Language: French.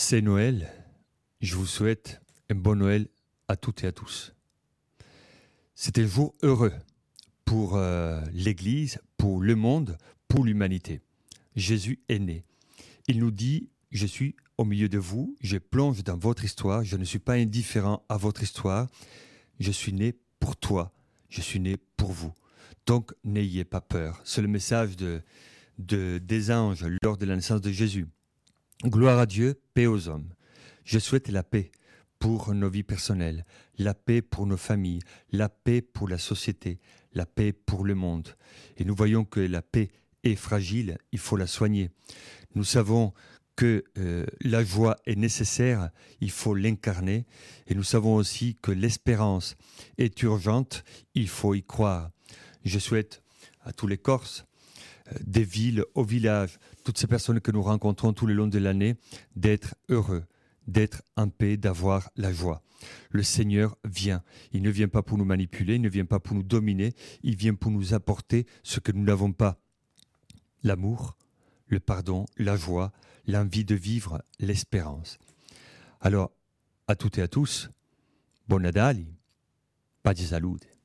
C'est Noël. Je vous souhaite un bon Noël à toutes et à tous. C'est un jour heureux pour euh, l'Église, pour le monde, pour l'humanité. Jésus est né. Il nous dit, je suis au milieu de vous, je plonge dans votre histoire, je ne suis pas indifférent à votre histoire, je suis né pour toi, je suis né pour vous. Donc n'ayez pas peur. C'est le message de, de, des anges lors de la naissance de Jésus. Gloire à Dieu, paix aux hommes. Je souhaite la paix pour nos vies personnelles, la paix pour nos familles, la paix pour la société, la paix pour le monde. Et nous voyons que la paix est fragile, il faut la soigner. Nous savons que euh, la joie est nécessaire, il faut l'incarner. Et nous savons aussi que l'espérance est urgente, il faut y croire. Je souhaite à tous les Corses, des villes aux villages, toutes ces personnes que nous rencontrons tout le long de l'année, d'être heureux, d'être en paix, d'avoir la joie. Le Seigneur vient. Il ne vient pas pour nous manipuler, il ne vient pas pour nous dominer, il vient pour nous apporter ce que nous n'avons pas. L'amour, le pardon, la joie, l'envie de vivre, l'espérance. Alors, à toutes et à tous, bon Nadal, pas de salute.